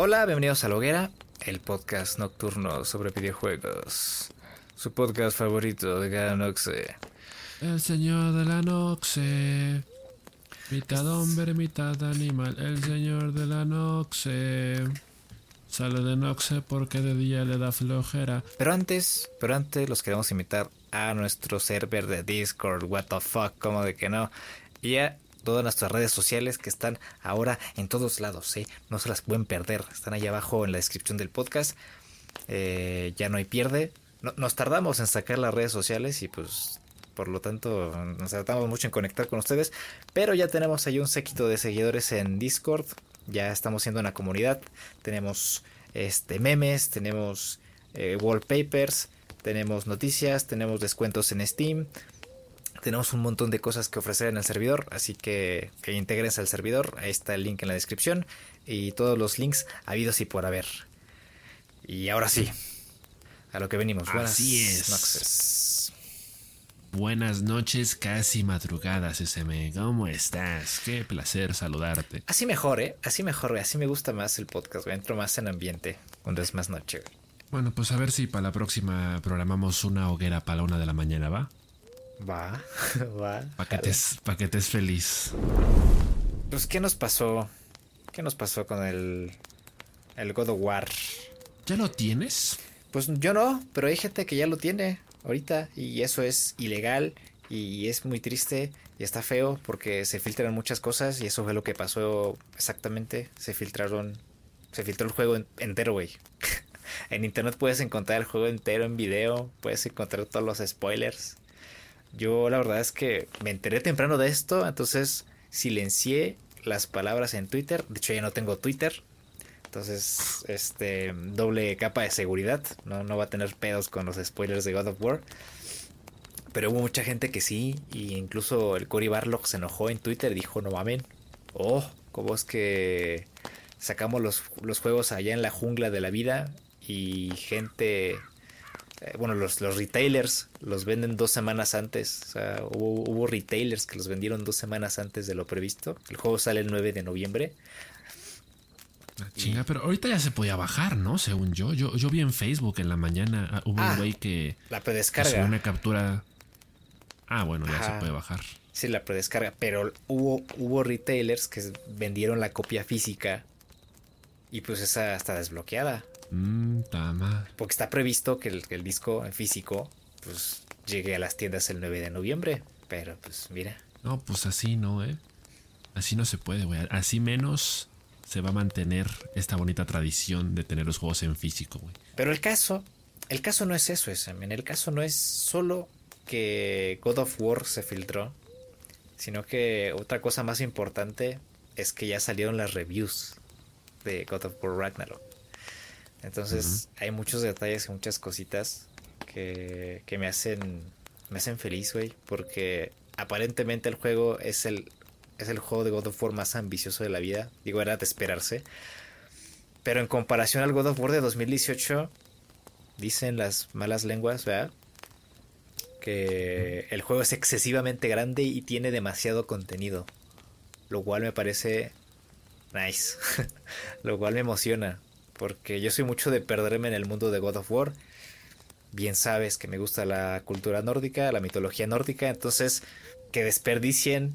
Hola, bienvenidos a La Hoguera, el podcast nocturno sobre videojuegos. Su podcast favorito de cada noche. El señor de la noche. Mitad hombre, mitad animal. El señor de la noche. Sale de noche porque de día le da flojera. Pero antes, pero antes los queremos invitar a nuestro server de Discord, what the fuck, como de que no. Y a todas nuestras redes sociales que están ahora en todos lados, ¿eh? no se las pueden perder, están ahí abajo en la descripción del podcast. Eh, ya no hay pierde. nos tardamos en sacar las redes sociales y pues por lo tanto nos tardamos mucho en conectar con ustedes, pero ya tenemos ahí un séquito de seguidores en Discord, ya estamos siendo una comunidad, tenemos este memes, tenemos eh, wallpapers, tenemos noticias, tenemos descuentos en Steam, tenemos un montón de cosas que ofrecer en el servidor, así que, que integrense al servidor, ahí está el link en la descripción y todos los links habidos y por haber. Y ahora sí, a lo que venimos. Buenas así es. Noches. Buenas noches, casi madrugadas, SM. ¿Cómo estás? Qué placer saludarte. Así mejor, ¿eh? Así mejor, Así me gusta más el podcast, Entro más en ambiente cuando es más noche, Bueno, pues a ver si para la próxima programamos una hoguera para la una de la mañana, ¿va? Va, va. Paquetes, paquetes feliz. Pues, ¿qué nos pasó? ¿Qué nos pasó con el, el God of War? ¿Ya lo tienes? Pues yo no, pero hay gente que ya lo tiene ahorita y eso es ilegal y es muy triste y está feo porque se filtran muchas cosas y eso fue lo que pasó exactamente. Se filtraron, se filtró el juego entero, güey. en internet puedes encontrar el juego entero en video, puedes encontrar todos los spoilers. Yo la verdad es que me enteré temprano de esto, entonces silencié las palabras en Twitter. De hecho ya no tengo Twitter. Entonces, este, doble capa de seguridad. No, no va a tener pedos con los spoilers de God of War. Pero hubo mucha gente que sí. Y incluso el Cory Barlog se enojó en Twitter. Dijo, no mamen. Oh, ¿cómo es que sacamos los, los juegos allá en la jungla de la vida? Y gente eh, bueno, los, los, retailers los venden dos semanas antes. O sea, hubo, retailers que los vendieron dos semanas antes de lo previsto. El juego sale el 9 de noviembre. Ah, chinga, pero ahorita ya se podía bajar, ¿no? Según yo. Yo, yo vi en Facebook en la mañana, ah, hubo un ah, güey que... La predescarga. una captura... Ah, bueno, ya se puede bajar. Sí, la predescarga. Pero hubo, hubo retailers que vendieron la copia física y pues esa está desbloqueada. Mm, Porque está previsto que el, disco en físico pues llegue a las tiendas el 9 de noviembre. Pero pues mira. No, pues así no, ¿eh? Así no se puede, güey. Así menos se va a mantener esta bonita tradición de tener los juegos en físico, güey. Pero el caso, el caso no es eso, En El caso no es solo que God of War se filtró, sino que otra cosa más importante es que ya salieron las reviews de God of War Ragnarok. Entonces hay muchos detalles y muchas cositas que, que me hacen me hacen feliz, güey, porque aparentemente el juego es el es el juego de God of War más ambicioso de la vida. Digo, era de esperarse. Pero en comparación al God of War de 2018, dicen las malas lenguas, ¿verdad? Que el juego es excesivamente grande y tiene demasiado contenido. Lo cual me parece nice. lo cual me emociona porque yo soy mucho de perderme en el mundo de God of War. Bien sabes que me gusta la cultura nórdica, la mitología nórdica, entonces que desperdicien,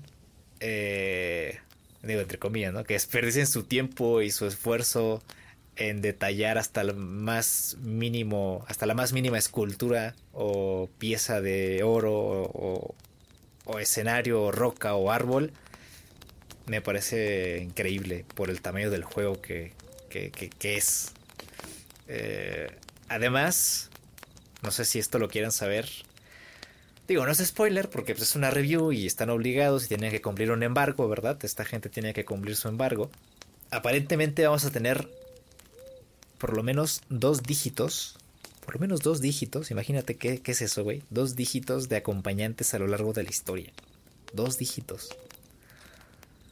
eh, digo entre comillas, ¿no? Que desperdicien su tiempo y su esfuerzo en detallar hasta el más mínimo, hasta la más mínima escultura o pieza de oro o, o escenario o roca o árbol, me parece increíble por el tamaño del juego que, que, es. Eh, además, no sé si esto lo quieran saber. Digo, no es spoiler porque pues, es una review y están obligados y tienen que cumplir un embargo, ¿verdad? Esta gente tiene que cumplir su embargo. Aparentemente vamos a tener por lo menos dos dígitos. Por lo menos dos dígitos. Imagínate qué, qué es eso, güey. Dos dígitos de acompañantes a lo largo de la historia. Dos dígitos.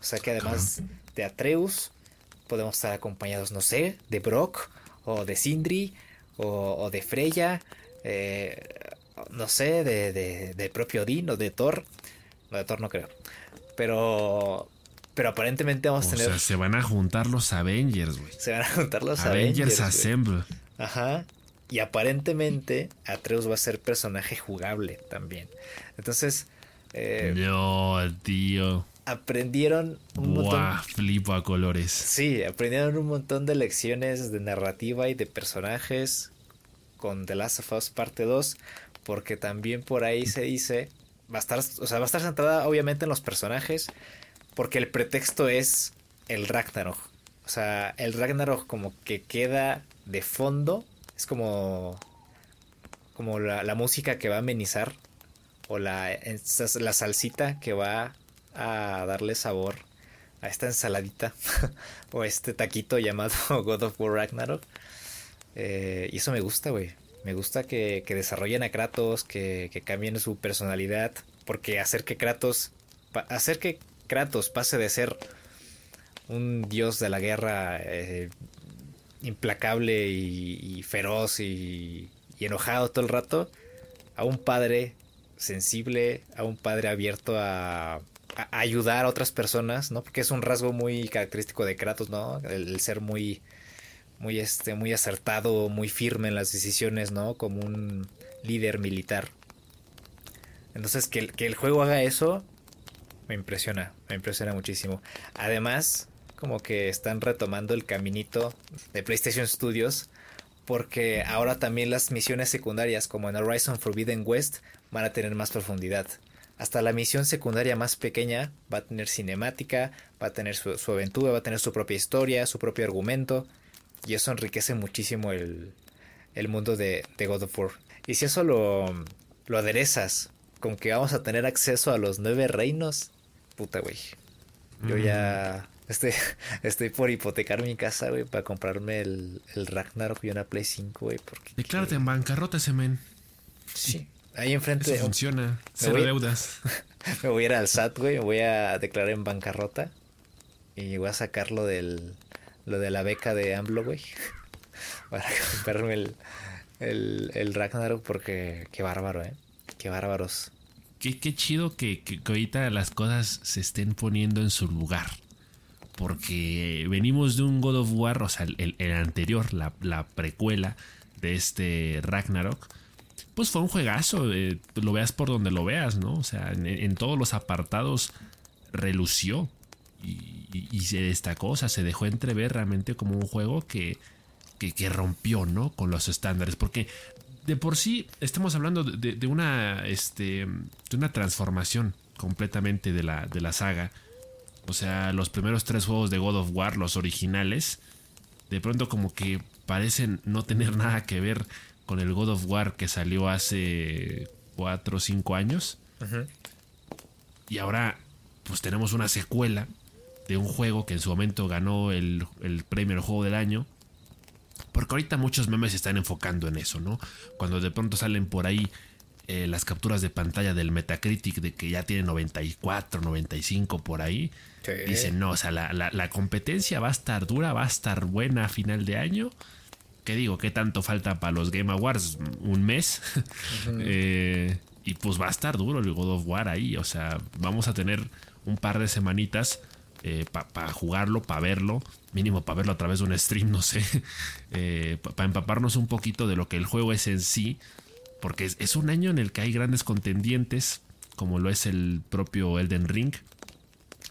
O sea que además de Atreus, podemos estar acompañados, no sé, de Brock o de Sindri o, de Freya, eh, no sé, de, de, propio Odin o de Thor. No, de Thor no creo. Pero Pero aparentemente vamos a tener. O sea, se van a juntar los Avengers, güey. Se van a juntar los Avengers. Avengers Assemble. Ajá. Y aparentemente Atreus va a ser personaje jugable también. Entonces. Eh, no, tío. Aprendieron un montón. Flipo a colores. Sí, aprendieron un montón de lecciones de narrativa y de personajes con The Last of Us parte 2. Porque también por ahí se dice. Va a estar. O sea, va a estar centrada obviamente en los personajes. Porque el pretexto es el Ragnarok. O sea, el Ragnarok como que queda de fondo. Es como. Como la, música que va a amenizar. O la, la salsita que va a darle sabor a esta ensaladita. o este taquito llamado God of War Ragnarok. Eh, y eso me gusta, güey. Me gusta que, desarrollen a Kratos, que, que, cambien su personalidad. Porque hacer que Kratos. Hacer que Kratos pase de ser un dios de la guerra eh, implacable y, feroz y, enojado todo el rato a un padre sensible, a un padre abierto a, ayudar a otras personas, ¿no? Porque es un rasgo muy característico de Kratos, ¿no? El, ser muy, muy, este, muy acertado, muy firme en las decisiones, ¿no? Como un líder militar. Entonces, que, que el juego haga eso, me impresiona, me impresiona muchísimo. Además, como que están retomando el caminito de PlayStation Studios porque ahora también las misiones secundarias como en Horizon Forbidden West van a tener más profundidad. Hasta la misión secundaria más pequeña va a tener cinemática, va a tener su, aventura, va a tener su propia historia, su propio argumento. Y eso enriquece muchísimo el, mundo de, de, God of War. Y si eso lo, lo aderezas con que vamos a tener acceso a los nueve reinos, puta, güey. Yo ya mm. estoy, estoy por hipotecar mi casa, güey, para comprarme el, el Ragnarok y una Play 5, güey. Porque, Declárate en bancarrota ese men. Sí. Ahí enfrente. Eso funciona. Cero deudas. me voy a ir al SAT, güey. Me voy a declarar en bancarrota. Y voy a sacar lo del. Lo de la beca de AMLO, güey. Para comprarme el, el, el Ragnarok porque qué bárbaro, ¿eh? Qué bárbaros qué, chido que, ahorita las cosas se estén poniendo en su lugar. Porque venimos de un God of War, o sea, el, anterior, la, precuela de este Ragnarok. Pues fue un juegazo, eh, lo veas por donde lo veas, ¿no? O sea, en, todos los apartados relució y, se destacó, o sea, se dejó entrever realmente como un juego que, que, que, rompió, ¿no? Con los estándares. Porque de por sí estamos hablando de, una, este, de una transformación completamente de la, de la saga. O sea, los primeros tres juegos de God of War, los originales, de pronto como que parecen no tener nada que ver con el God of War que salió hace cuatro o cinco años. Y ahora pues tenemos una secuela de un juego que en su momento ganó el, el premio al juego del año porque ahorita muchos memes se están enfocando en eso, ¿no? Cuando de pronto salen por ahí eh, las capturas de pantalla del Metacritic de que ya tiene 94, 95 por ahí. Dicen, no, o sea, la, competencia va a estar dura, va a estar buena a final de año. ¿Qué digo? ¿Qué tanto falta para los Game Awards? Un mes. Eh, y pues va a estar duro el God of War ahí. O sea, vamos a tener un par de semanitas eh, para jugarlo, para verlo, mínimo para verlo a través de un stream, no sé, eh, para empaparnos un poquito de lo que el juego es en sí, porque es, un año en el que hay grandes contendientes, como lo es el propio Elden Ring,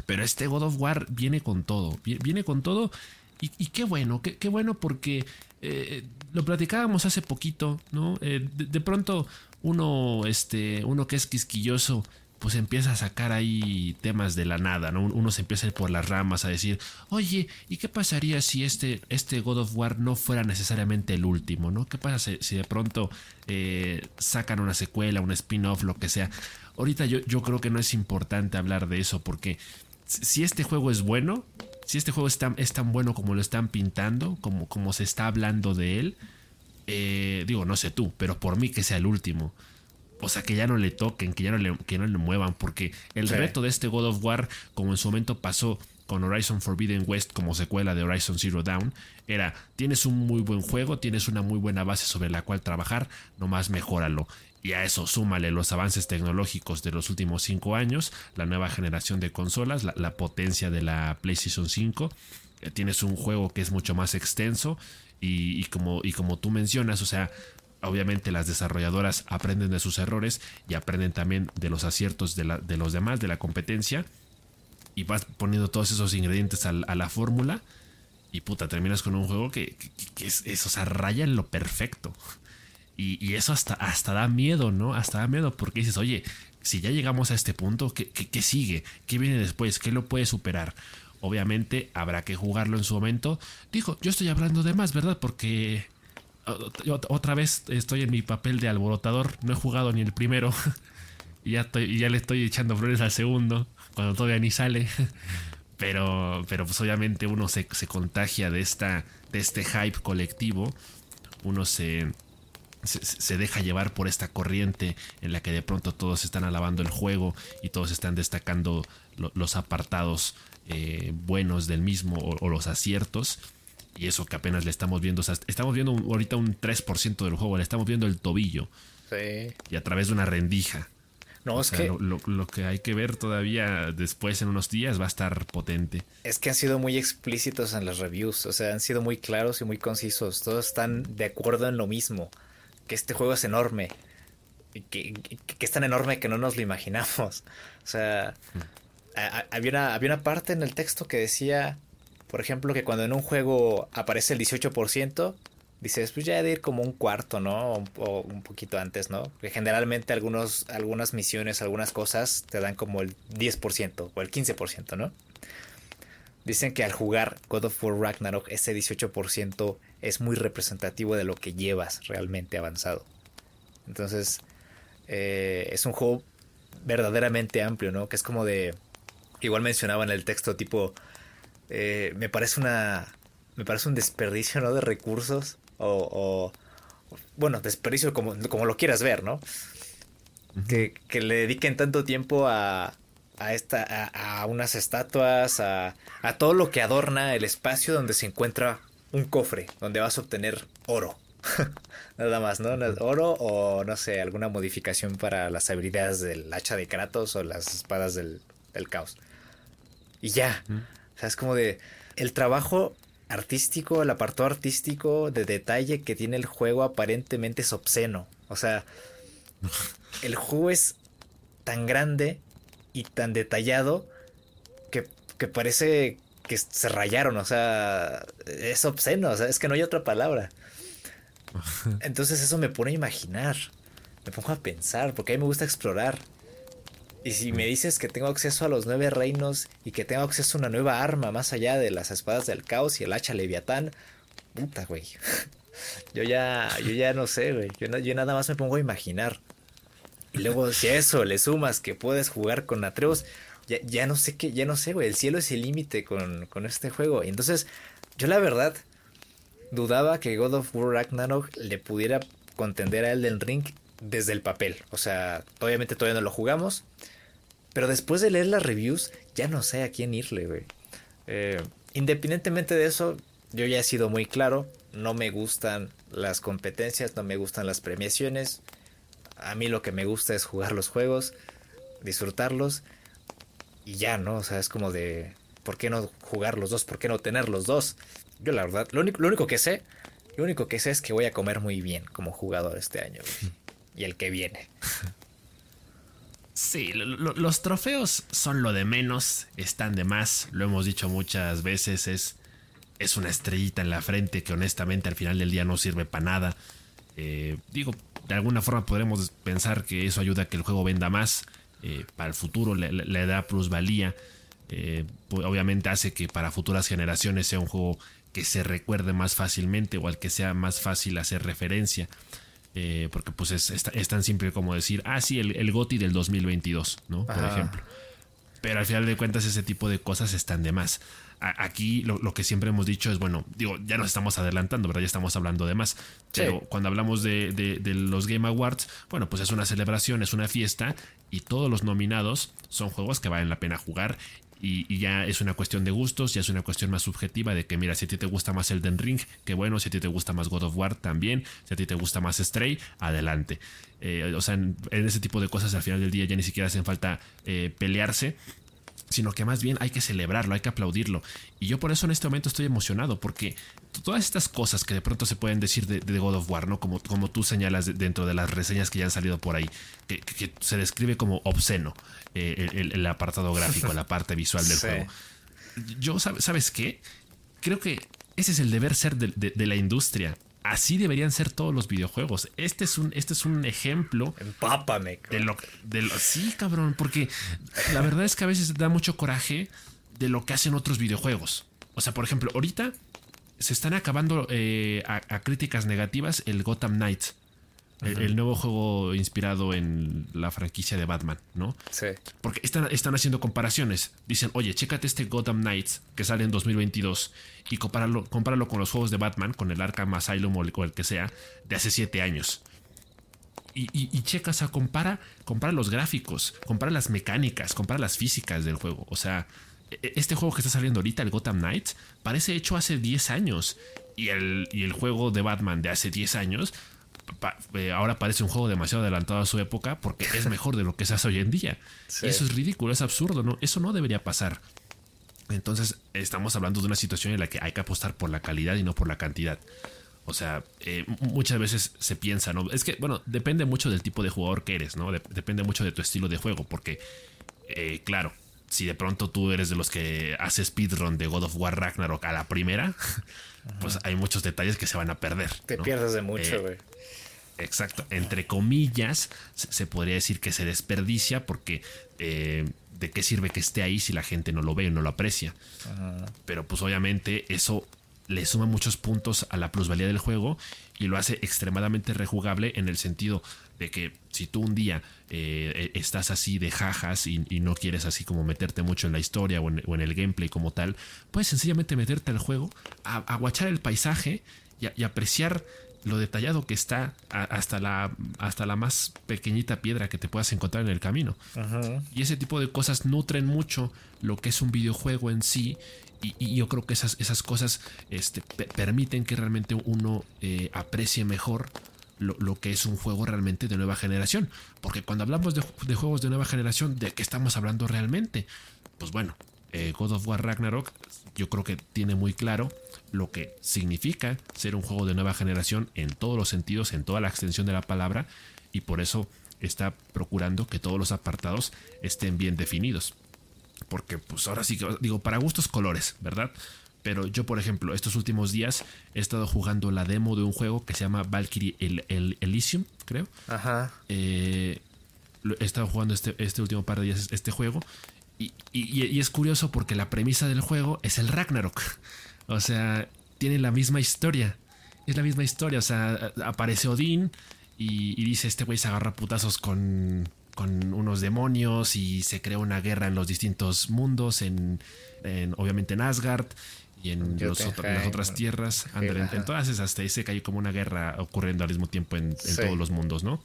pero este God of War viene con todo, viene con todo y, qué bueno, qué, bueno porque eh, lo platicábamos hace poquito, ¿no? De, de, pronto uno, este, uno que es quisquilloso pues empieza a sacar ahí temas de la nada, ¿no? Uno se empieza a ir por las ramas a decir, oye, ¿y qué pasaría si este, este God of War no fuera necesariamente el último, ¿no? ¿Qué pasa si, de pronto eh, sacan una secuela, un spin-off, lo que sea? Ahorita yo, yo creo que no es importante hablar de eso porque si este juego es bueno, si este juego es tan, es tan bueno como lo están pintando, como, como se está hablando de él, eh, digo, no sé tú, pero por mí que sea el último o sea, que ya no le toquen, que ya no le, que no le muevan, porque el reto de este God of War, como en su momento pasó con Horizon Forbidden West como secuela de Horizon Zero Dawn, era, tienes un muy buen juego, tienes una muy buena base sobre la cual trabajar, nomás mejóralo. Y a eso súmale los avances tecnológicos de los últimos cinco años, la nueva generación de consolas, la, potencia de la PlayStation 5. Tienes un juego que es mucho más extenso y, como, y como tú mencionas, o sea, obviamente las desarrolladoras aprenden de sus errores y aprenden también de los aciertos de, los demás, de la competencia. Y vas poniendo todos esos ingredientes a, la fórmula. Y puta, terminas con un juego que, es, es, o sea, raya en lo perfecto. Y, eso hasta, hasta da miedo, ¿no? Hasta da miedo porque dices, oye, si ya llegamos a este punto, ¿qué, qué, sigue? ¿Qué viene después? ¿Qué lo puede superar? Obviamente habrá que jugarlo en su momento. Digo, yo estoy hablando de más, ¿verdad? Porque otra vez estoy en mi papel de alborotador. No he jugado ni el primero. y ya, estoy, ya le estoy echando flores al segundo. Cuando todavía ni sale. pero, pero pues obviamente uno se, se contagia de, esta, de este hype colectivo. Uno se, se, deja llevar por esta corriente en la que de pronto todos están alabando el juego y todos están destacando los apartados eh, buenos del mismo o, los aciertos. Y eso que apenas le estamos viendo, estamos viendo ahorita un 3% del juego, le estamos viendo el tobillo. Sí. Y a través de una rendija. No, es que. Lo, que hay que ver todavía después en unos días va a estar potente. Es que han sido muy explícitos en las reviews. O sea, han sido muy claros y muy concisos. Todos están de acuerdo en lo mismo que este juego es enorme. Y que, es tan enorme que no nos lo imaginamos. O sea, había, una, había una parte en el texto que decía, por ejemplo, que cuando en un juego aparece el 18%, dices, pues ya he de ir como un cuarto, ¿no? O, un poquito antes, ¿no? Que generalmente algunos, algunas misiones, algunas cosas te dan como el 10% o el 15%, ¿no? Dicen que al jugar God of War Ragnarok ese 18% es muy representativo de lo que llevas realmente avanzado. Entonces, eh, es un juego verdaderamente amplio, ¿no? Que es como de... Igual mencionaba en el texto tipo... Eh, me parece una... Me parece un desperdicio, ¿no? De recursos. O... bueno, desperdicio como, como lo quieras ver, ¿no? que, que le dediquen tanto tiempo a, a, esta, a, unas estatuas, a, a, todo lo que adorna el espacio donde se encuentra un cofre, donde vas a obtener oro. Nada más, ¿no? Oro o no sé, alguna modificación para las habilidades del hacha de Kratos o las espadas del, caos. Y ya. O sea, es como de. El trabajo artístico, el apartado artístico de detalle que tiene el juego aparentemente es obsceno. O sea, el juego es tan grande y tan detallado que, que parece que se rayaron, o sea, es obsceno, o sea, es que no hay otra palabra. Entonces eso me pone a imaginar, me pongo a pensar, porque a mí me gusta explorar. Y si me dices que tengo acceso a los nueve reinos y que tengo acceso a una nueva arma más allá de las espadas del caos y el hacha leviatán, puta, güey. Yo ya, yo ya no sé, güey. Yo, yo nada más me pongo a imaginar. Y luego si a eso le sumas que puedes jugar con Atreus, ya, ya no sé qué, ya no sé, güey, el cielo es el límite con, con este juego. Entonces, yo la verdad dudaba que God of War Ragnarok le pudiera contender a Elden Ring desde el papel. O sea, obviamente todavía no lo jugamos. Pero después de leer las reviews, ya no sé a quién irle, güey. Eh, independientemente de eso, yo ya he sido muy claro. No me gustan las competencias, no me gustan las premiaciones a mí lo que me gusta es jugar los juegos, disfrutarlos y ya, ¿no? O sea, es como de, ¿por qué no jugar los dos? ¿Por qué no tener los dos? Yo la verdad, lo único, lo único que sé, lo único que sé es que voy a comer muy bien como jugador este año y el que viene. Sí, los trofeos son lo de menos, están de más, lo hemos dicho muchas veces, es, es una estrellita en la frente que honestamente al final del día no sirve para nada. Eh, digo, de alguna forma podremos pensar que eso ayuda a que el juego venda más. Eh, para el futuro le, da plusvalía. Eh, obviamente hace que para futuras generaciones sea un juego que se recuerde más fácilmente o al que sea más fácil hacer referencia. Eh, porque pues es, tan simple como decir, ah, sí, el, el GOTI del 2022, ¿no? Por ejemplo. Pero al final de cuentas ese tipo de cosas están de más aquí lo, que siempre hemos dicho es, bueno, digo, ya nos estamos adelantando, ¿verdad? Ya estamos hablando de más. Pero cuando hablamos de, los Game Awards, bueno, pues es una celebración, es una fiesta y todos los nominados son juegos que valen la pena jugar y, ya es una cuestión de gustos, ya es una cuestión más subjetiva de que mira, si a ti te gusta más Elden Ring, qué bueno, si a ti te gusta más God of War también, si a ti te gusta más Stray, adelante. Eh, o sea, en, ese tipo de cosas al final del día ya ni siquiera hacen falta eh, pelearse, sino que más bien hay que celebrarlo, hay que aplaudirlo. Y yo por eso en este momento estoy emocionado, porque todas estas cosas que de pronto se pueden decir de, God of War, ¿no? Como, como tú señalas dentro de las reseñas que ya han salido por ahí, que, se describe como obsceno eh, el, apartado gráfico, la parte visual del juego. Yo, ¿sabes qué? Creo que ese es el deber ser de la industria así deberían ser todos los videojuegos. Este es un, este es un ejemplo. Empápame. De lo, de lo, sí, cabrón, porque la verdad es que a veces da mucho coraje de lo que hacen otros videojuegos. O sea, por ejemplo, ahorita se están acabando eh, a, críticas negativas el Gotham Knights el, nuevo juego inspirado en la franquicia de Batman, ¿no? Sí. Porque están, están haciendo comparaciones. Dicen, oye, chécate este Gotham Knights que sale en 2022 y compáralo, compáralo con los juegos de Batman, con el Arkham Asylum o el, que sea, de hace 7 años. Y, y, checa, o sea, compara, compara los gráficos, compara las mecánicas, compara las físicas del juego. O sea, e, e, este juego que está saliendo ahorita, el Gotham Knights, parece hecho hace 10 años. Y el, y el juego de Batman de hace 10 años eh, ahora parece un juego demasiado adelantado a su época porque es mejor de lo que se hace hoy en día. Y eso es ridículo, es absurdo, ¿no? Eso no debería pasar. Entonces, estamos hablando de una situación en la que hay que apostar por la calidad y no por la cantidad. O sea, eh, muchas veces se piensa, ¿no? Es que, bueno, depende mucho del tipo de jugador que eres, ¿no? depende mucho de tu estilo de juego, porque, eh, claro, si de pronto tú eres de los que hace speedrun de God of War Ragnarok a la primera, pues hay muchos detalles que se van a perder. Te pierdes de mucho, güey. Exacto, entre comillas, se podría decir que se desperdicia porque eh, de qué sirve que esté ahí si la gente no lo ve o no lo aprecia. Pero pues obviamente eso le suma muchos puntos a la plusvalía del juego y lo hace extremadamente rejugable en el sentido de que si tú un día eh, estás así de jajas y, no quieres así como meterte mucho en la historia o en, el gameplay como tal, puedes sencillamente meterte al juego, aguachar el paisaje y apreciar lo detallado que está hasta la, hasta la más pequeñita piedra que te puedas encontrar en el camino. Y ese tipo de cosas nutren mucho lo que es un videojuego en sí. Y, yo creo que esas, esas cosas este, permiten que realmente uno eh, aprecie mejor lo, que es un juego realmente de nueva generación. Porque cuando hablamos de, de, juegos de nueva generación, ¿de qué estamos hablando realmente? Pues bueno, eh, God of War Ragnarok yo creo que tiene muy claro lo que significa ser un juego de nueva generación en todos los sentidos, en toda la extensión de la palabra, y por eso está procurando que todos los apartados estén bien definidos. Porque pues ahora sí que digo, para gustos colores, ¿verdad? Pero yo, por ejemplo, estos últimos días he estado jugando la demo de un juego que se llama Valkyrie el, Elysium, creo. Ajá. Eh, he estado jugando este, este último par de días este juego y, es curioso porque la premisa del juego es el Ragnarok. O sea, tiene la misma historia. Es la misma historia. O sea, aparece Odín y, dice: Este güey se agarra putazos con, con unos demonios y se crea una guerra en los distintos mundos. En, obviamente en Asgard y en, las otras tierras. en, todas esas, dice que hay como una guerra ocurriendo al mismo tiempo en, todos los mundos, ¿no?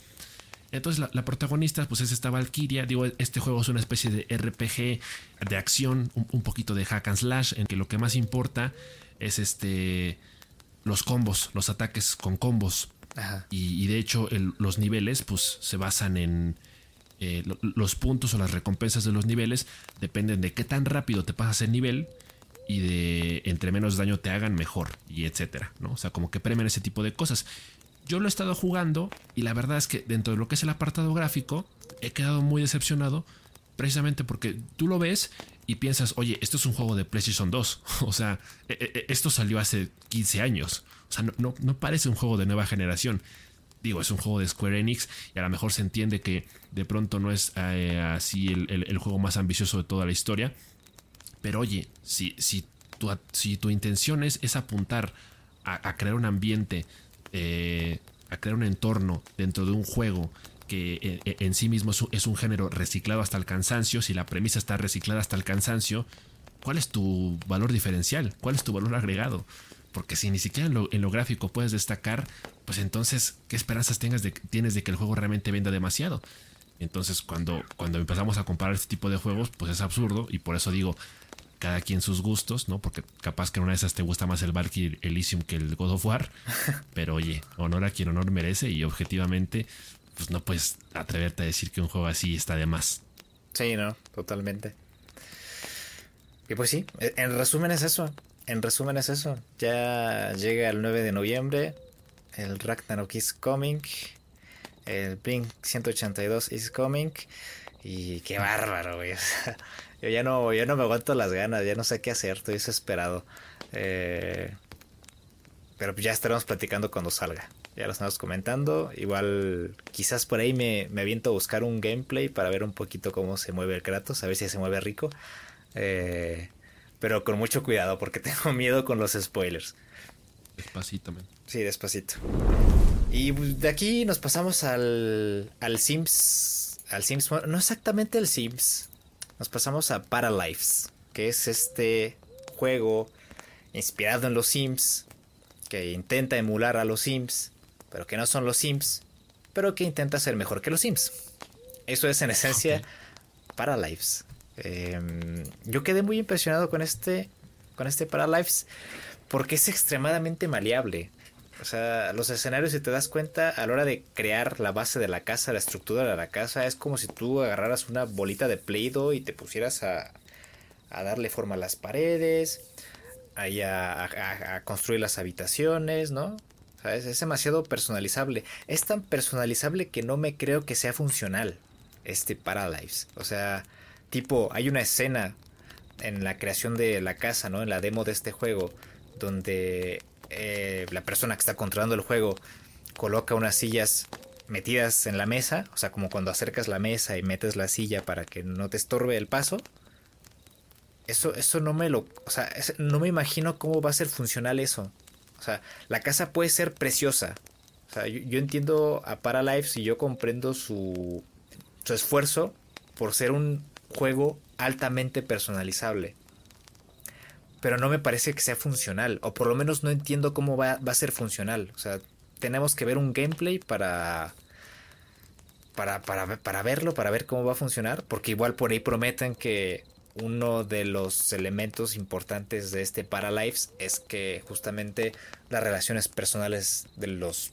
Entonces la, protagonista pues es esta Valkyria. Digo, este juego es una especie de RPG de acción, un, poquito de hack and slash, en que lo que más importa es este los combos, los ataques con combos. Y, de hecho los niveles pues se basan en eh, los puntos o las recompensas de los niveles dependen de qué tan rápido te pasas el nivel y de entre menos daño te hagan mejor y etcétera, ¿no? O sea, como que premian ese tipo de cosas. Yo lo he estado jugando y la verdad es que dentro de lo que es el apartado gráfico he quedado muy decepcionado precisamente porque tú lo ves y piensas, oye, esto es un juego de PlayStation 2. O sea, e, e, e, esto salió hace 15 años. O sea, no, no, parece un juego de nueva generación. Digo, es un juego de Square Enix y a lo mejor se entiende que de pronto no es eh, así el, juego más ambicioso de toda la historia. Pero oye, si, si, tu, si tu intención es, apuntar a crear un ambiente eh, a crear un entorno dentro de un juego que eh, eh, en sí mismo es un género reciclado hasta el cansancio, si la premisa está reciclada hasta el cansancio, ¿cuál es tu valor diferencial? ¿Cuál es tu valor agregado? Porque si ni siquiera en lo, gráfico puedes destacar, pues entonces, ¿qué esperanzas tengas tienes de que el juego realmente venda demasiado? Entonces, cuando, cuando empezamos a comparar este tipo de juegos, pues es absurdo. Y por eso digo, cada quien sus gustos, ¿no? Porque capaz que en una de esas te gusta más el Valkyrie Elysium que el God of War. Pero oye, honor a quien honor merece. Y objetivamente, pues no puedes atreverte a decir que un juego así está de más. Sí, no, totalmente. Y pues sí, en resumen es eso. En resumen es eso. Ya llega el 9 de noviembre. El Ragnarok is coming. El Blink 182 is coming. Y qué bárbaro, güey. Yo ya no, yo no me aguanto las ganas, ya no sé qué hacer, estoy desesperado. Eh, pero ya estaremos platicando cuando salga. Ya lo estamos comentando. Igual, quizás por ahí me, me aviento a buscar un gameplay para ver un poquito cómo se mueve el Kratos, a ver si se mueve rico. Eh, pero con mucho cuidado porque tengo miedo con los spoilers. Despacito, man. Sí, despacito. Y de aquí nos pasamos al, al Sims. Al Sims. No exactamente el Sims. Nos pasamos a Paralives. Que es este juego inspirado en los Sims. Que intenta emular a los Sims. Pero que no son los Sims. Pero que intenta ser mejor que los Sims. Eso es en esencia Paralives. Em, yo quedé muy impresionado con este, con este Paralives porque es extremadamente maleable. O sea, los escenarios, si te das cuenta, a la hora de crear la base de la casa, la estructura de la casa, es como si tú agarraras una bolita de Play-Doh y te pusieras a, a, darle forma a las paredes, ahí a, a, construir las habitaciones, ¿no? O sea, es, es, demasiado personalizable. Es tan personalizable que no me creo que sea funcional este Paralives. O sea, tipo, hay una escena en la creación de la casa, ¿no? En la demo de este juego, donde eh, la persona que está controlando el juego coloca unas sillas metidas en la mesa, o sea, como cuando acercas la mesa y metes la silla para que no te estorbe el paso. Eso, eso no me lo, o sea, no me imagino cómo va a ser funcional eso. O sea, la casa puede ser preciosa. O sea, yo, yo entiendo a Paralives y yo comprendo su, su esfuerzo por ser un juego altamente personalizable. Pero no me parece que sea funcional. O por lo menos no entiendo cómo va, a ser funcional. O sea, tenemos que ver un gameplay para, para, para, para, verlo, para ver cómo va a funcionar. Porque igual por ahí prometen que uno de los elementos importantes de este Paralives es que justamente las relaciones personales de los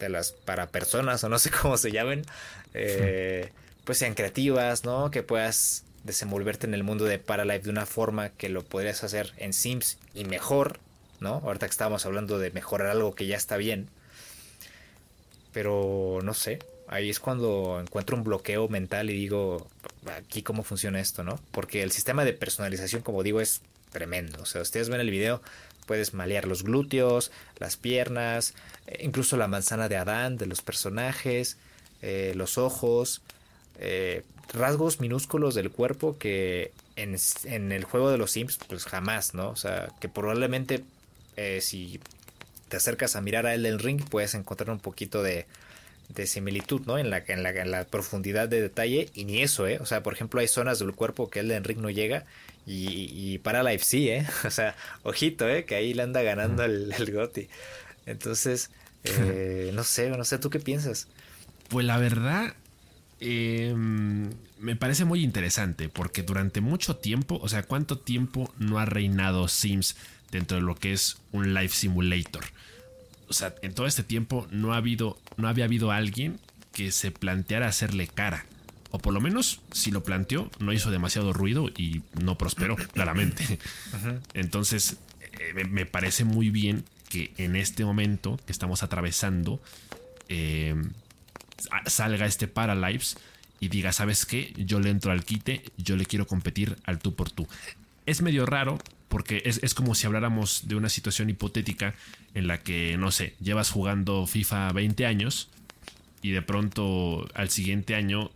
de las para personas o no sé cómo se llamen eh, pues sean creativas, ¿no? Que puedas desenvolverte en el mundo de Paralife de una forma que lo podrías hacer en Sims y mejor, ¿no? Ahorita que estábamos hablando de mejorar algo que ya está bien. Pero no sé, ahí es cuando encuentro un bloqueo mental y digo, aquí cómo funciona esto, ¿no? Porque el sistema de personalización, como digo, es tremendo. O sea, ustedes ven el video, puedes malear los glúteos, las piernas, incluso la manzana de Adán de los personajes, eh, los ojos, eh, rasgos minúsculos del cuerpo que en, en, el juego de los Sims, pues jamás, ¿no? O sea, que probablemente eh, si te acercas a mirar a él del ring, puedes encontrar un poquito de, de similitud, ¿no? En la, en, la, en la profundidad de detalle, y ni eso, ¿eh? O sea, por ejemplo, hay zonas del cuerpo que el del ring no llega, y, y para Life sí, ¿eh? O sea, ojito, ¿eh? Que ahí le anda ganando el, el Goti. Entonces, eh, no sé, no sé, ¿tú qué piensas? Pues la verdad, eh, me parece muy interesante porque durante mucho tiempo, o sea, ¿cuánto tiempo no ha reinado Sims dentro de lo que es un life simulator? O sea, en todo este tiempo no ha habido, no había habido alguien que se planteara hacerle cara. O por lo menos, si lo planteó, no hizo demasiado ruido y no prosperó, claramente. Entonces, eh, me parece muy bien que en este momento que estamos atravesando, eh, salga este Paralives y diga, ¿sabes qué? Yo le entro al quite, yo le quiero competir al tú por tú. Es medio raro porque es, es, como si habláramos de una situación hipotética en la que, no sé, llevas jugando FIFA 20 años y de pronto al siguiente año,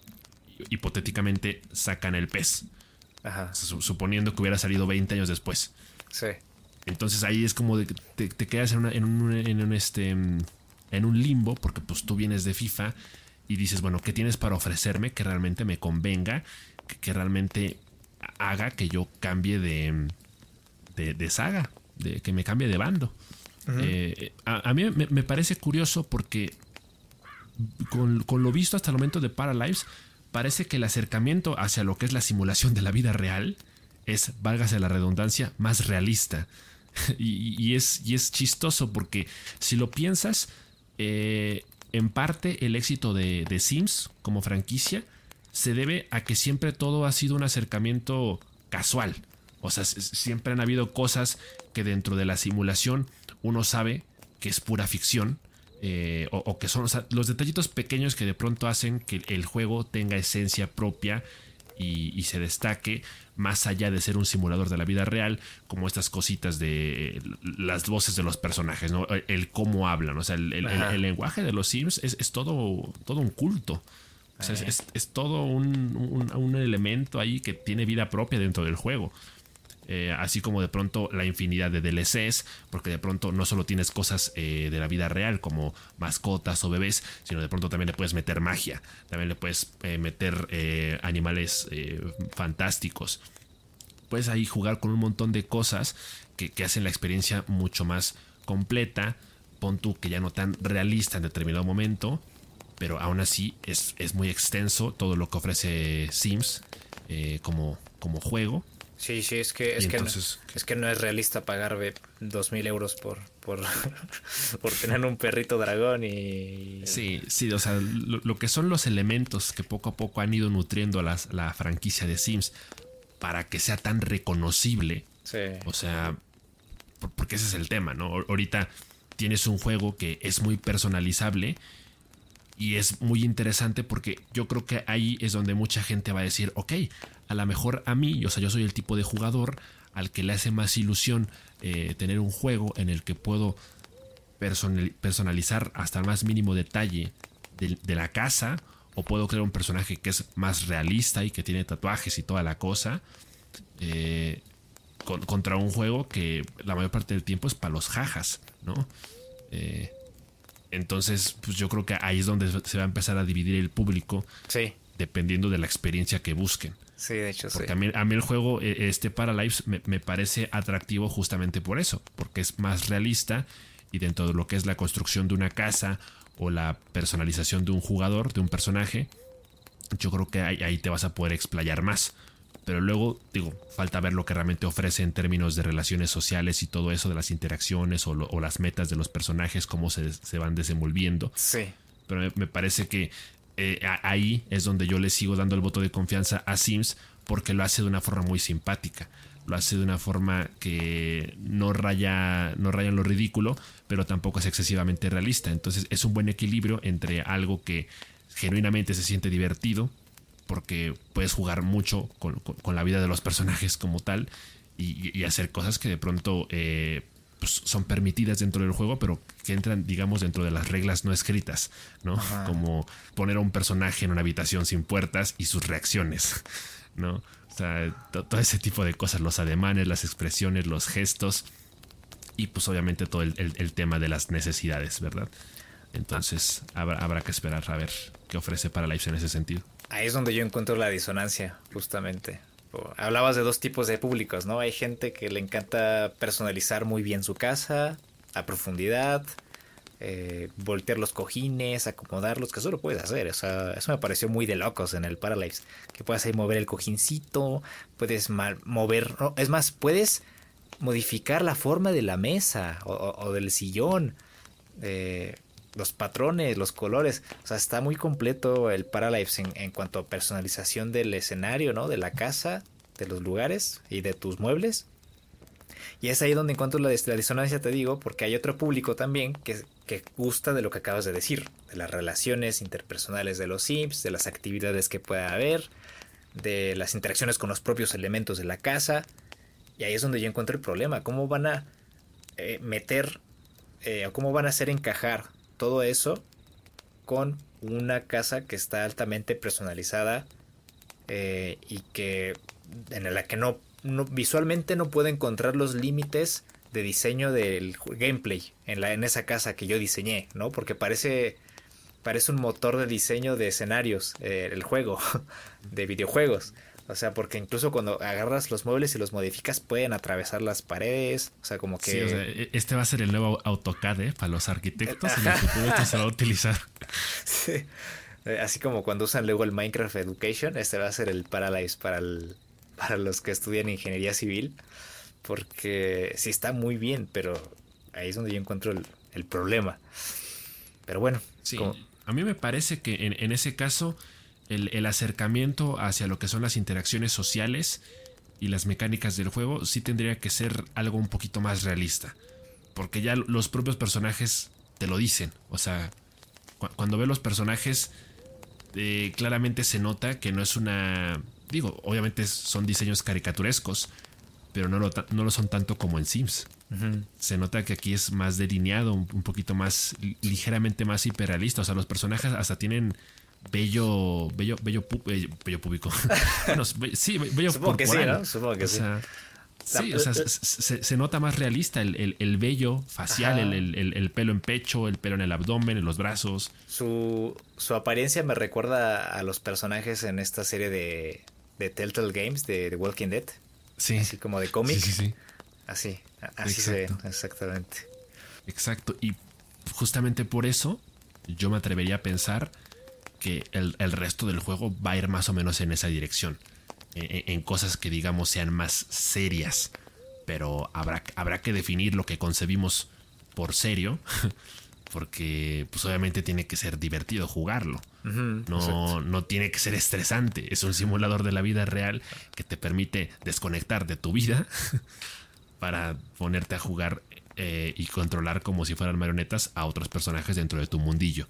hipotéticamente, sacan el PES. Ajá. Suponiendo que hubiera salido 20 años después. Sí. Entonces ahí es como de que te, te quedas en, una, en, un, en un este en un limbo, porque pues tú vienes de FIFA y dices, bueno, ¿qué tienes para ofrecerme que realmente me convenga, que, que realmente haga que yo cambie de, de, de, saga, de que me cambie de bando? Uh -huh. eh, a, a, mí me, me, parece curioso porque con, con lo visto hasta el momento de Paralives, parece que el acercamiento hacia lo que es la simulación de la vida real es, válgase la redundancia, más realista. y, es, y es chistoso porque si lo piensas, eh, en parte el éxito de, Sims como franquicia se debe a que siempre todo ha sido un acercamiento casual. O sea, siempre han habido cosas que dentro de la simulación uno sabe que es pura ficción. Eh, o, que son los detallitos pequeños que de pronto hacen que el juego tenga esencia propia y, se destaque más allá de ser un simulador de la vida real, como estas cositas de las voces de los personajes, ¿no? el, cómo hablan, o sea, el, lenguaje de los Sims es, todo, todo un culto. es, todo un, elemento ahí que tiene vida propia dentro del juego. Eh, así como de pronto la infinidad de DLCs, porque de pronto no solo tienes cosas eh, de la vida real como mascotas o bebés, sino de pronto también le puedes meter magia, también le puedes eh, meter animales fantásticos. Puedes ahí jugar con un montón de cosas que, hacen la experiencia mucho más completa, pon tú que ya no tan realista en determinado momento, pero aún así es, es muy extenso todo lo que ofrece Sims como, como juego Sí, sí, es que, es, que no, es que no es realista pagar dos mil euros por, por, por tener un perrito dragón y... Sí, sí, o sea, lo, que son los elementos que poco a poco han ido nutriendo las, la franquicia de Sims para que sea tan reconocible. Sí. O sea, porque ese es el tema, ¿no? Ahorita tienes un juego que es muy personalizable y es muy interesante porque yo creo que ahí es donde mucha gente va a decir, ok, a lo mejor a mí, o sea, yo soy el tipo de jugador al que le hace más ilusión eh, tener un juego en el que puedo personalizar hasta el más mínimo detalle de, la casa, o puedo crear un personaje que es más realista y que tiene tatuajes y toda la cosa, eh, contra un juego que la mayor parte del tiempo es para los jajas, ¿no? Eh, entonces, pues yo creo que ahí es donde se va a empezar a dividir el público. Sí. Dependiendo de la experiencia que busquen. Sí, de hecho, porque A mí, a mí el juego, e, este Paralives, me, me parece atractivo justamente por eso. Porque es más realista y dentro de lo que es la construcción de una casa o la personalización de un jugador, de un personaje, yo creo que ahí, ahí te vas a poder explayar más. Pero luego, digo, falta ver lo que realmente ofrece en términos de relaciones sociales y todo eso, de las interacciones o, las metas de los personajes, cómo se, van desenvolviendo. Sí. Pero me, parece que eh, ahí es donde yo le sigo dando el voto de confianza a Sims porque lo hace de una forma muy simpática. Lo hace de una forma que no raya, no raya en lo ridículo, pero tampoco es excesivamente realista. Entonces es un buen equilibrio entre algo que genuinamente se siente divertido, porque puedes jugar mucho con, la vida de los personajes como tal y, hacer cosas que de pronto eh, pues, son permitidas dentro del juego, pero que entran, digamos, dentro de las reglas no escritas, ¿no? Como poner a un personaje en una habitación sin puertas y sus reacciones, ¿no? O sea, todo ese tipo de cosas, los ademanes, las expresiones, los gestos y pues obviamente todo el, tema de las necesidades, ¿verdad? Entonces habrá, habrá que esperar a ver qué ofrece para Live en ese sentido. Ahí es donde yo encuentro la disonancia, justamente. Hablabas de dos tipos de públicos, ¿no? Hay gente que le encanta personalizar muy bien su casa, a profundidad, eh, voltear los cojines, acomodarlos, que eso lo puedes hacer. O sea, eso me pareció muy de locos en el Parallax. Que puedes ahí mover el cojincito, puedes mover, es más, puedes modificar la forma de la mesa o, del sillón. Eh, los patrones, los colores. O sea, está muy completo el Paralives en, en, cuanto a personalización del escenario, ¿no? De la casa, de los lugares y de tus muebles. Y es ahí donde encuentro la, la disonancia, te digo, porque hay otro público también que, que, gusta de lo que acabas de decir, de las relaciones interpersonales de los Sims, de las actividades que pueda haber, de las interacciones con los propios elementos de la casa. Y ahí es donde yo encuentro el problema, cómo van a eh, meter eh, o cómo van a hacer encajar todo eso con una casa que está altamente personalizada eh, y que en la que no, visualmente no puede encontrar los límites de diseño del gameplay en, la, en esa casa que yo diseñé, ¿no? Porque parece, parece un motor de diseño de escenarios, eh, el juego, de videojuegos. O sea, porque incluso cuando agarras los muebles y los modificas pueden atravesar las paredes. O sea, como que... Sí, o sea, e-, este va a ser el nuevo AutoCAD ¿eh? para los arquitectos. En el futuro esto se va a utilizar. Sí. Eh, así como cuando usan luego el Minecraft Education, este va a ser el Paralyze para, el, para los que estudian ingeniería civil. Porque sí está muy bien, pero ahí es donde yo encuentro el, problema. Pero bueno. Sí. A mí me parece que en, en ese caso el, el, acercamiento hacia lo que son las interacciones sociales y las mecánicas del juego sí tendría que ser algo un poquito más realista. Porque ya los propios personajes te lo dicen. O sea, cuando ve los personajes eh, claramente se nota que no es una... Digo, obviamente son diseños caricaturescos, pero no lo, no lo son tanto como en Sims. Se nota que aquí es más delineado, un, poquito más, ligeramente más hiperrealista. O sea, los personajes hasta tienen bello, bello, bello, bello, público. bueno, sí, bello Supongo que sí, ¿no? Supongo que sí. Sí, o sea, se, nota más realista el, el, vello facial, el, pelo en pecho, el pelo en el abdomen, en los brazos. Su, su apariencia me recuerda a los personajes en esta serie de, de Telltale Games, de The Walking Dead. Sí. Así como de cómic. Sí, sí, sí. Así, así se ve, exactamente. Exacto, y justamente por eso yo me atrevería a pensar que el, el resto del juego va a ir más o menos en esa dirección en, cosas que digamos sean más serias. Pero habrá, habrá que definir lo que concebimos por serio. Porque pues obviamente tiene que ser divertido jugarlo. no, no tiene que ser estresante. Es un simulador de la vida real que te permite desconectar de tu vida para ponerte a jugar eh, y controlar como si fueran marionetas a otros personajes dentro de tu mundillo.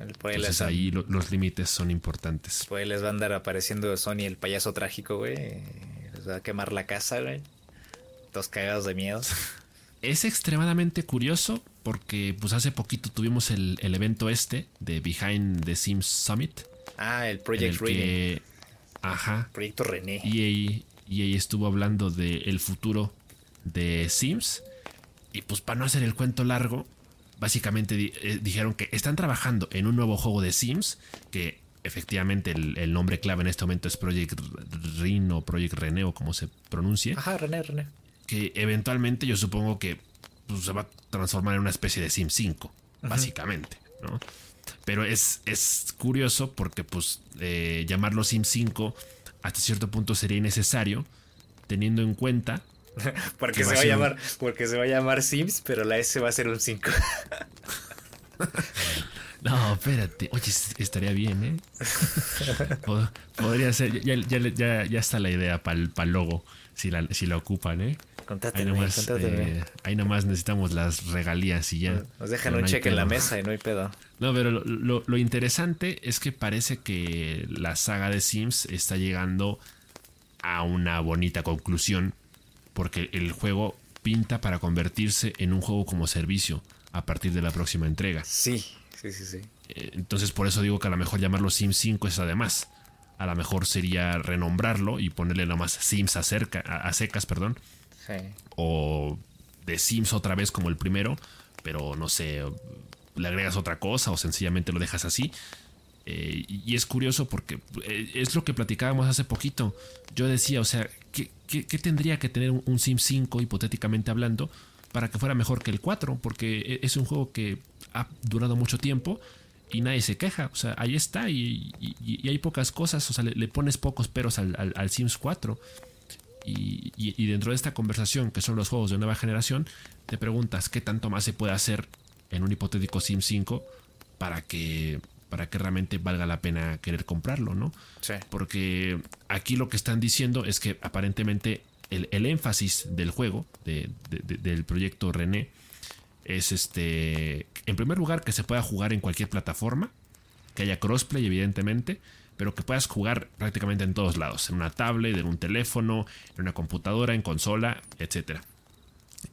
Entonces ahí los límites son importantes. Pues les va a andar apareciendo Sony el payaso trágico, güey. Les va a quemar la casa, güey. Dos cagados de miedo. Es extremadamente curioso porque pues hace poquito tuvimos el, evento este de Behind the Sims Summit. Ah, el Project René. Ajá. Proyecto René. Y ahí, y ahí estuvo hablando del futuro de Sims. Y pues para no hacer el cuento largo, básicamente eh, dijeron que están trabajando en un nuevo juego de Sims, que efectivamente el, nombre clave en este momento es Project Rin o Project René o como se pronuncie. Ajá, René, René. Que eventualmente yo supongo que pues, se va a transformar en una especie de Sim 5, básicamente, ¿no? Pero es, es curioso porque pues eh, llamarlo Sim 5 hasta cierto punto sería innecesario, teniendo en cuenta porque se va, a llamar, porque se va a llamar Sims, pero la S va a ser un 5. No, espérate. Oye, estaría bien, ¿eh? Podría ser. Ya, ya, ya, está la idea para el, logo, si la, si la ocupan, ¿eh? ahí nomás, eh, ahí nomás necesitamos las regalías y ya. Nos dejan un cheque en la mesa y no hay pedo. No, pero lo, lo, interesante es que parece que la saga de Sims está llegando a una bonita conclusión porque el juego pinta para convertirse en un juego como servicio a partir de la próxima entrega. Sí, sí, sí, sí. Eh, entonces por eso digo que a lo mejor llamarlo Sims 5 es además. A lo mejor sería renombrarlo y ponerle nomás Sims a, cerca, a, secas, perdón. Sí. O de Sims otra vez como el primero, pero no sé, le agregas otra cosa o sencillamente lo dejas así. Eh, y es curioso porque eh, es lo que platicábamos hace poquito. Yo decía, o sea, ¿qué, tendría que tener un, Sim 5, hipotéticamente hablando, para que fuera mejor que el 4? Porque e, es un juego que ha durado mucho tiempo y nadie se queja. O sea, ahí está y, hay pocas cosas. O sea, le, pones pocos peros al, al, Sims 4. Y, y, dentro de esta conversación, que son los juegos de nueva generación, te preguntas qué tanto más se puede hacer en un hipotético Sim 5 para que para que realmente valga la pena querer comprarlo, ¿no? Sí. Porque aquí lo que están diciendo es que aparentemente el, énfasis del juego, del proyecto René, es este, en primer lugar, que se pueda jugar en cualquier plataforma, que haya crossplay, evidentemente, pero que puedas jugar prácticamente en todos lados, en una tablet, en un teléfono, en una computadora, en consola, etc.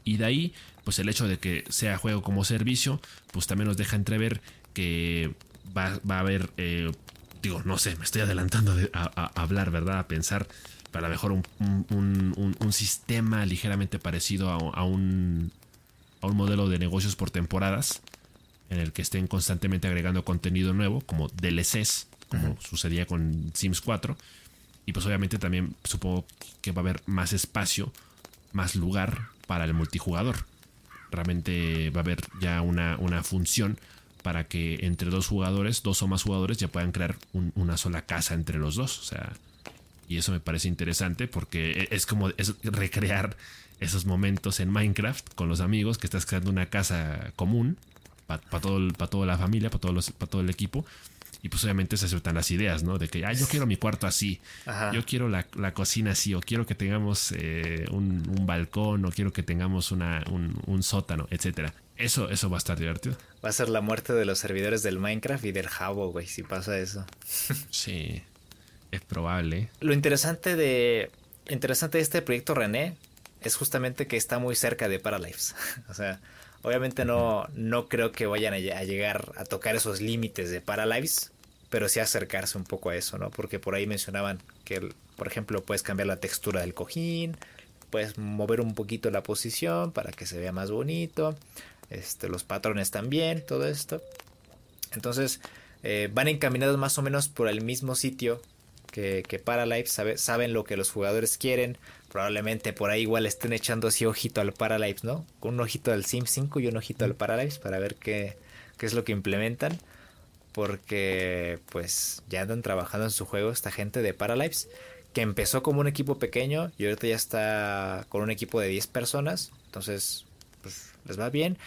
Y de ahí, pues el hecho de que sea juego como servicio, pues también nos deja entrever que va, a haber, eh, digo, no sé, me estoy adelantando a, hablar, ¿verdad? A pensar para mejor un, sistema ligeramente parecido a, un, a un modelo de negocios por temporadas, en el que estén constantemente agregando contenido nuevo, como DLCs, como sucedía con Sims 4, Y pues obviamente también supongo que va a haber más espacio, más lugar para el multijugador. Realmente va a haber ya una, una función para que entre dos jugadores, dos o más jugadores, ya puedan crear una sola casa entre los dos. O sea, y eso me parece interesante porque e, es como es recrear esos momentos en Minecraft con los amigos que estás creando una casa común para todo, toda la familia, para todo el equipo. Y pues obviamente se aceptan las ideas, ¿no? De que, ah, yo quiero mi cuarto así, yo quiero la, cocina así, o quiero que tengamos eh, un, balcón, o quiero que tengamos una, un, sótano, etcétera. Eso, eso va a estar divertido. Va a ser la muerte de los servidores del Minecraft y del Jabo, güey, si pasa eso. sí, es probable. Lo interesante de, interesante de este proyecto, René, es justamente que está muy cerca de Paralives. o sea, obviamente no, no creo que vayan a, llegar a tocar esos límites de Paralives, pero sí acercarse un poco a eso, ¿no? Porque por ahí mencionaban que, por ejemplo, puedes cambiar la textura del cojín, puedes mover un poquito la posición para que se vea más bonito, este, los patrones también, todo esto. Entonces, eh, van encaminados más o menos por el mismo sitio que, que saben lo que los jugadores quieren, probablemente por ahí igual estén echando así ojito al Paralives, ¿no? Con un ojito al Sim 5 y un ojito al Paralives para ver qué, qué es lo que implementan. Porque pues ya andan trabajando en su juego esta gente de Paralives. Que empezó como un equipo pequeño y ahorita ya está con un equipo de 10 personas. Entonces, pues les va bien.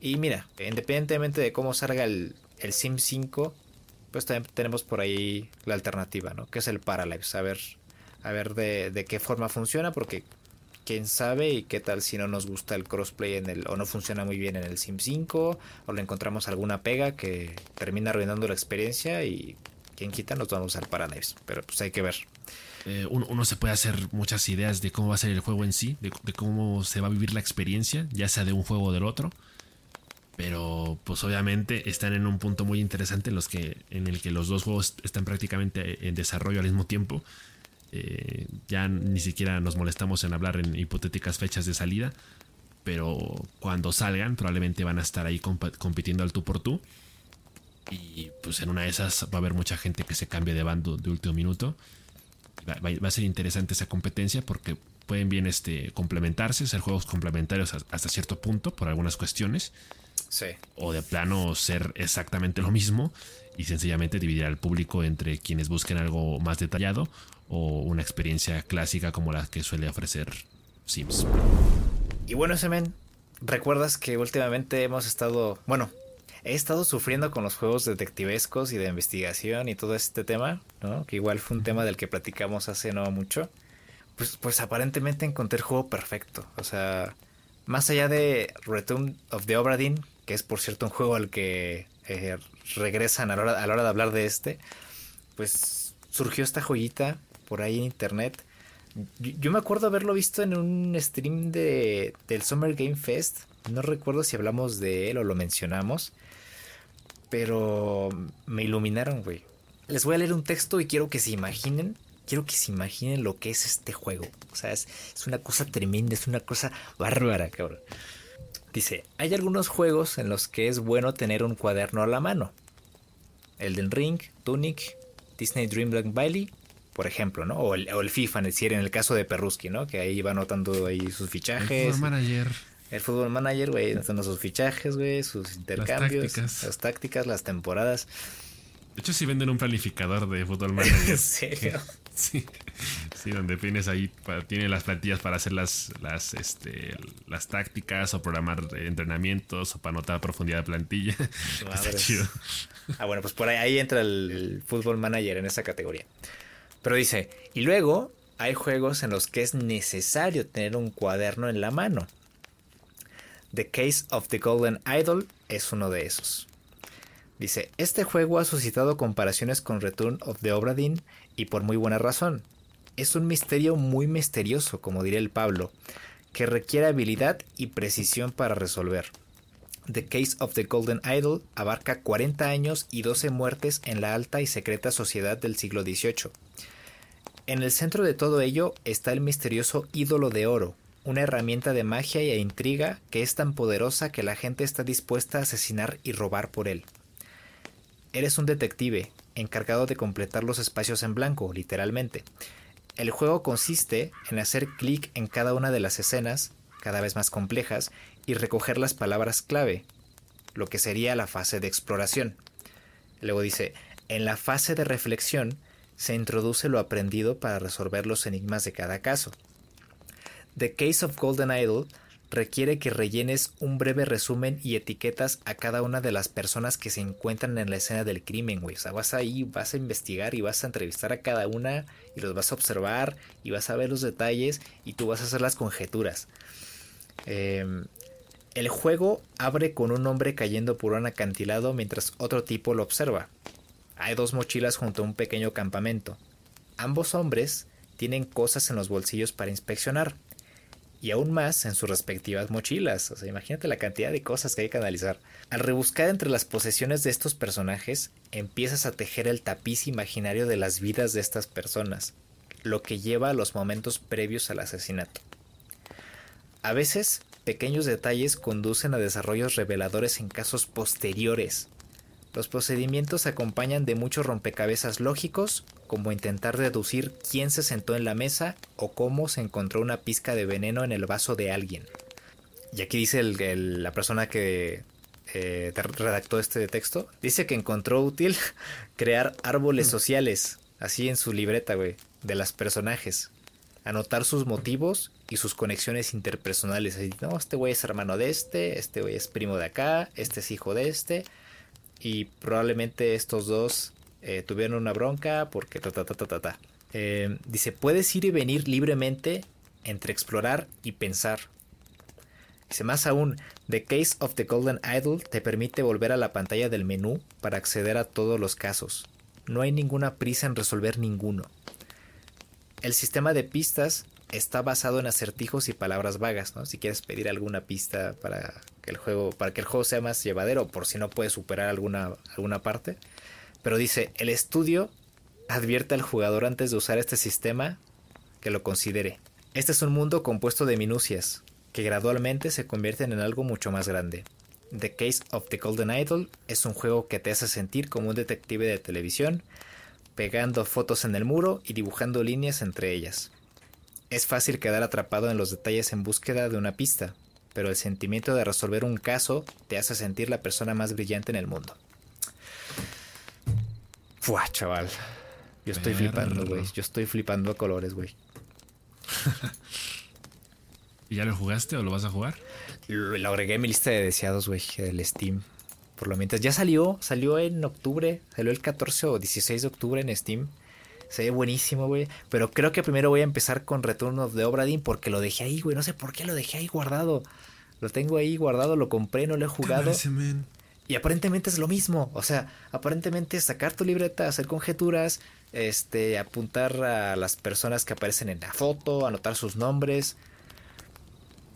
Y mira, independientemente de cómo salga el, el Sim 5, pues también tenemos por ahí la alternativa, ¿no? Que es el Paralives. A ver a ver de, de qué forma funciona, porque quién sabe y qué tal si no nos gusta el crossplay en el o no funciona muy bien en el Sim 5 o le encontramos alguna pega que termina arruinando la experiencia y quien quita nos vamos al Paranaves, pero pues hay que ver. Eh, uno, se puede hacer muchas ideas de cómo va a ser el juego en sí, de, de, cómo se va a vivir la experiencia, ya sea de un juego o del otro. Pero pues obviamente están en un punto muy interesante en, los que, en el que los dos juegos están prácticamente en desarrollo al mismo tiempo eh, ya ni siquiera nos molestamos en hablar en hipotéticas fechas de salida, pero cuando salgan probablemente van a estar ahí compitiendo al tú por tú. Y pues en una de esas va a haber mucha gente que se cambie de bando de último minuto. Va, a ser interesante esa competencia porque pueden bien este, complementarse, ser juegos complementarios hasta cierto punto por algunas cuestiones. O de plano ser exactamente lo mismo y sencillamente dividir al público entre quienes busquen algo más detallado o una experiencia clásica como la que suele ofrecer Sims. Y bueno, Semen, ¿recuerdas que últimamente hemos estado, bueno, he estado sufriendo con los juegos detectivescos y de investigación y todo este tema, ¿no? Que igual fue un tema del que platicamos hace no mucho. Pues, pues aparentemente encontré el juego perfecto. O sea, más allá de Return of the Obra que es por cierto un juego al que eh, regresan a la, hora, a la hora de hablar de este, pues surgió esta joyita por ahí en internet. Yo, me acuerdo haberlo visto en un stream de, del Summer Game Fest. No recuerdo si hablamos de él o lo mencionamos. Pero me iluminaron, güey. Les voy a leer un texto y quiero que se imaginen. Quiero que se imaginen lo que es este juego. O sea, es, es una cosa tremenda, es una cosa bárbara, cabrón. Dice, hay algunos juegos en los que es bueno tener un cuaderno a la mano. Elden Ring, Tunic, Disney Dreamland Valley por ejemplo, ¿no? O el, o el FIFA, en el caso de Perruski, ¿no? Que ahí va anotando ahí sus fichajes. El manager. El fútbol manager, güey, anotando sus fichajes, güey, sus intercambios. Las tácticas. Las tácticas, las temporadas. De hecho, sí venden un planificador de fútbol manager. ¿En serio? Sí. Sí, donde tienes ahí, tiene las plantillas para hacer las, las, este, las tácticas o programar entrenamientos o para anotar a profundidad de plantilla. Está chido. Ah, bueno, pues por ahí, ahí entra el fútbol manager en esa categoría. Pero dice, y luego hay juegos en los que es necesario tener un cuaderno en la mano. The Case of the Golden Idol es uno de esos. Dice, este juego ha suscitado comparaciones con Return of the Obra Dinn y por muy buena razón. Es un misterio muy misterioso, como diría el Pablo, que requiere habilidad y precisión para resolver. The Case of the Golden Idol abarca 40 años y 12 muertes en la alta y secreta sociedad del siglo XVIII. En el centro de todo ello está el misterioso ídolo de oro, una herramienta de magia e intriga que es tan poderosa que la gente está dispuesta a asesinar y robar por él. Eres un detective, encargado de completar los espacios en blanco, literalmente, El juego consiste en hacer clic en cada una de las escenas, cada vez más complejas, y recoger las palabras clave, lo que sería la fase de exploración. Luego dice, en la fase de reflexión se introduce lo aprendido para resolver los enigmas de cada caso. The Case of Golden Idol requiere que rellenes un breve resumen y etiquetas a cada una de las personas que se encuentran en la escena del crimen, güey. O sea, vas ahí, vas a investigar y vas a entrevistar a cada una y los vas a observar y vas a ver los detalles y tú vas a hacer las conjeturas. Em, el juego abre con un hombre cayendo por un acantilado mientras otro tipo lo observa. Hay dos mochilas junto a un pequeño campamento. Ambos hombres tienen cosas en los bolsillos para inspeccionar y aún más en sus respectivas mochilas. O sea, imagínate la cantidad de cosas que hay que analizar. Al rebuscar entre las posesiones de estos personajes, empiezas a tejer el tapiz imaginario de las vidas de estas personas, lo que lleva a los momentos previos al asesinato. A veces, pequeños detalles conducen a desarrollos reveladores en casos posteriores, los procedimientos acompañan de muchos rompecabezas lógicos, como intentar deducir quién se sentó en la mesa o cómo se encontró una pizca de veneno en el vaso de alguien. Y aquí dice la persona que eh, redactó este texto, dice que encontró útil crear árboles mm. sociales, así en su libreta, güey, de las personajes. Anotar sus motivos y sus conexiones interpersonales. no, este güey es hermano de este, este güey es primo de acá, este es hijo de este y probablemente estos dos eh, tuvieron una bronca porque ta ta ta ta ta. Eh, dice, puedes ir y venir libremente entre explorar y pensar. Dice más aún, The Case of the Golden Idol te permite volver a la pantalla del menú para acceder a todos los casos. No hay ninguna prisa en resolver ninguno. El sistema de pistas está basado en acertijos y palabras vagas, ¿no? Si quieres pedir alguna pista para que el juego, para que el juego sea más llevadero, por si no puedes superar alguna, alguna parte. Pero dice, el estudio advierte al jugador antes de usar este sistema que lo considere. Este es un mundo compuesto de minucias, que gradualmente se convierten en algo mucho más grande. The Case of the Golden Idol es un juego que te hace sentir como un detective de televisión, pegando fotos en el muro y dibujando líneas entre ellas. Es fácil quedar atrapado en los detalles en búsqueda de una pista, pero el sentimiento de resolver un caso te hace sentir la persona más brillante en el mundo. Fua, chaval. Yo estoy flipando, güey. Yo estoy flipando a colores, güey. ¿Y ya lo jugaste o lo vas a jugar? Lo, agregué a mi lista de deseados, güey, del Steam. Por lo mientras ya salió, salió en octubre, salió el 14 o 16 de octubre en Steam. Se ve buenísimo, güey. Pero creo que primero voy a empezar con Return of the Obra porque lo dejé ahí, güey. No sé por qué lo dejé ahí guardado. Lo tengo ahí guardado, lo compré, no lo he jugado. Y aparentemente es lo mismo. O sea, aparentemente sacar tu libreta, hacer conjeturas, este, apuntar a las personas que aparecen en la foto, anotar sus nombres.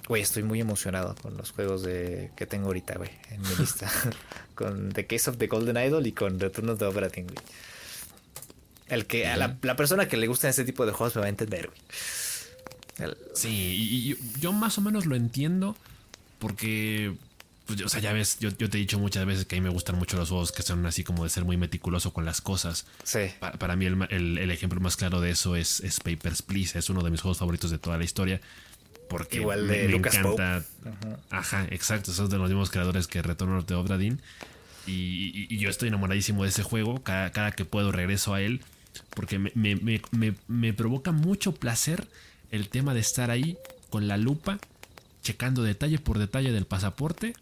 Güey, estoy muy emocionado con los juegos de que tengo ahorita, güey, en mi lista. con The Case of the Golden Idol y con Return of the Obra güey. El que, a la, persona que le gusta ese tipo de juegos me va a entender, güey. Sí, y, yo más o menos lo entiendo porque, pues, o sea, ya ves, yo, te he dicho muchas veces que a mí me gustan mucho los juegos que son así como de ser muy meticuloso con las cosas. Sí. para mí el, ejemplo más claro de eso es, es, Papers, Please. Es uno de mis juegos favoritos de toda la historia. Porque Igual de me, encanta. Ajá. exacto. Esos de los mismos creadores que Retorno de Obradin. Y, y, yo estoy enamoradísimo de ese juego. Cada, cada que puedo regreso a él porque me, provoca mucho placer el tema de estar ahí con la lupa, checando detalle por detalle del pasaporte.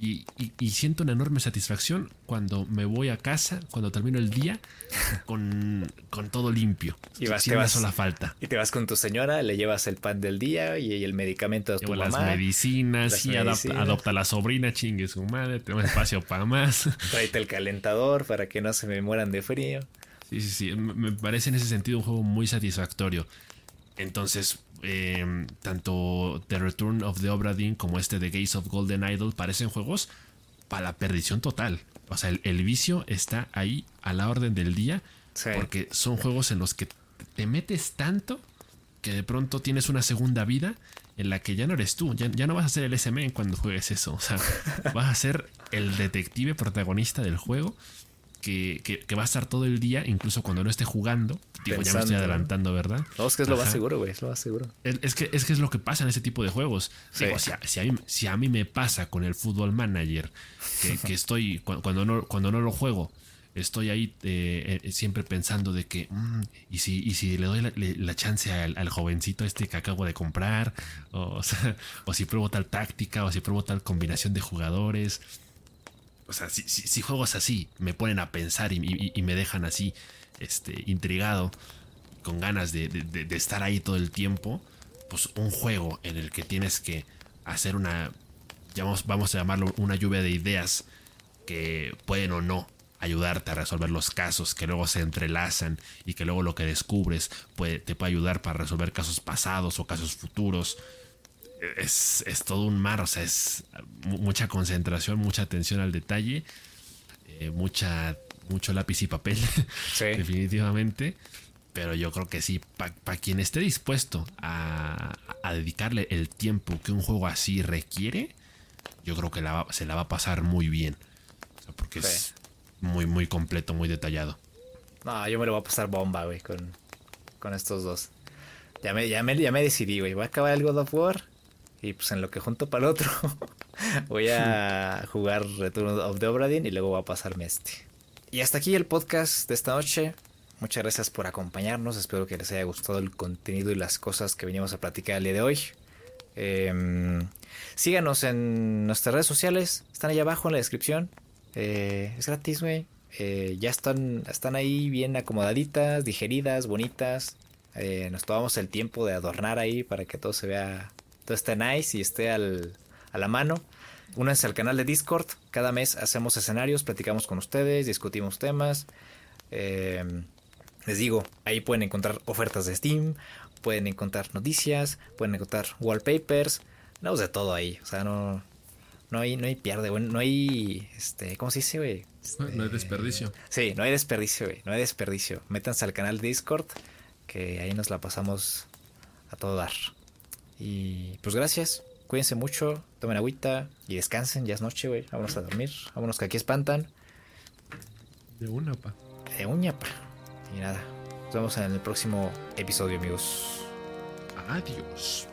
Y, siento una enorme satisfacción cuando me voy a casa, cuando termino el día, con, todo limpio. Y vas, sin una sola falta. Y te vas con tu señora, le llevas el pan del día y, el medicamento de tu las medicinas, y adopta, a la sobrina, chingue su madre, tengo espacio para más. Tráete el calentador para que no se me mueran de frío. Sí, sí, sí. Me parece en ese sentido un juego muy satisfactorio. Entonces, em, tanto The Return of the Obra Dinn como este The Gates of Golden Idol parecen juegos para la perdición total. O sea, el, vicio está ahí a la orden del día. Porque son juegos en los que te metes tanto que de pronto tienes una segunda vida en la que ya no eres tú, ya, ya no vas a ser el SM cuando juegues eso. O sea, vas a ser el detective protagonista del juego que, va a estar todo el día, incluso cuando no esté jugando, Digo, ya me estoy adelantando, ¿verdad? No, es que es lo más seguro, güey. Es lo más seguro. Es, que, es que es lo que pasa en ese tipo de juegos. Digo, si, a, mí, si, a, mí, me pasa con el Football Manager, que, estoy, cuando no, cuando no lo juego, estoy ahí eh, eh, siempre pensando de que, mm, ¿y, si, y si le doy la, chance al, jovencito este que acabo de comprar, o, o, si pruebo tal táctica, o si pruebo tal combinación de jugadores. O sea, si, juegos así me ponen a pensar y, me dejan así este, intrigado, con ganas de, estar ahí todo el tiempo, pues un juego en el que tienes que hacer una, vamos, vamos a llamarlo una lluvia de ideas que pueden o no ayudarte a resolver los casos que luego se entrelazan y que luego lo que descubres puede, te puede ayudar para resolver casos pasados o casos futuros. Es, todo un mar, o sea, es mucha concentración, mucha atención al detalle, eh, mucha, mucho lápiz y papel, definitivamente. Pero yo creo que sí, para quien esté dispuesto a, dedicarle el tiempo que un juego así requiere, yo creo que se la va a pasar muy bien. porque es muy, muy completo, muy detallado. No, yo me lo voy a pasar bomba, güey, con, con estos dos. Ya me, ya me, ya me decidí, güey. Voy a acabar el God of War. Y pues en lo que junto para el otro, voy a jugar Return of the Obra y luego voy a pasarme este. Y hasta aquí el podcast de esta noche. Muchas gracias por acompañarnos. Espero que les haya gustado el contenido y las cosas que venimos a platicar el día de hoy. Em, síganos en nuestras redes sociales. Están ahí abajo en la descripción. Eh, es gratis, güey. Eh, ya están, están ahí bien acomodaditas, digeridas, bonitas. Eh, nos tomamos el tiempo de adornar ahí para que todo se vea, todo esté nice y esté al, a la mano. Únanse al canal de Discord. Cada mes hacemos escenarios, platicamos con ustedes, discutimos temas. les digo, ahí pueden encontrar ofertas de Steam, pueden encontrar noticias, pueden encontrar wallpapers. No, de todo ahí. O sea, no, no hay, no hay pierde, güey. No hay, este, ¿cómo se dice, güey? no hay desperdicio. Sí, no hay desperdicio, güey. No hay desperdicio. Métanse al canal Discord, que ahí nos la pasamos a todo dar. Y pues gracias. Cuídense mucho, tomen agüita y descansen. Ya es noche, güey. Vámonos a dormir. Vámonos que aquí espantan. De una, pa. De uña, pa. Y nada. Nos vemos en el próximo episodio, amigos. Adiós.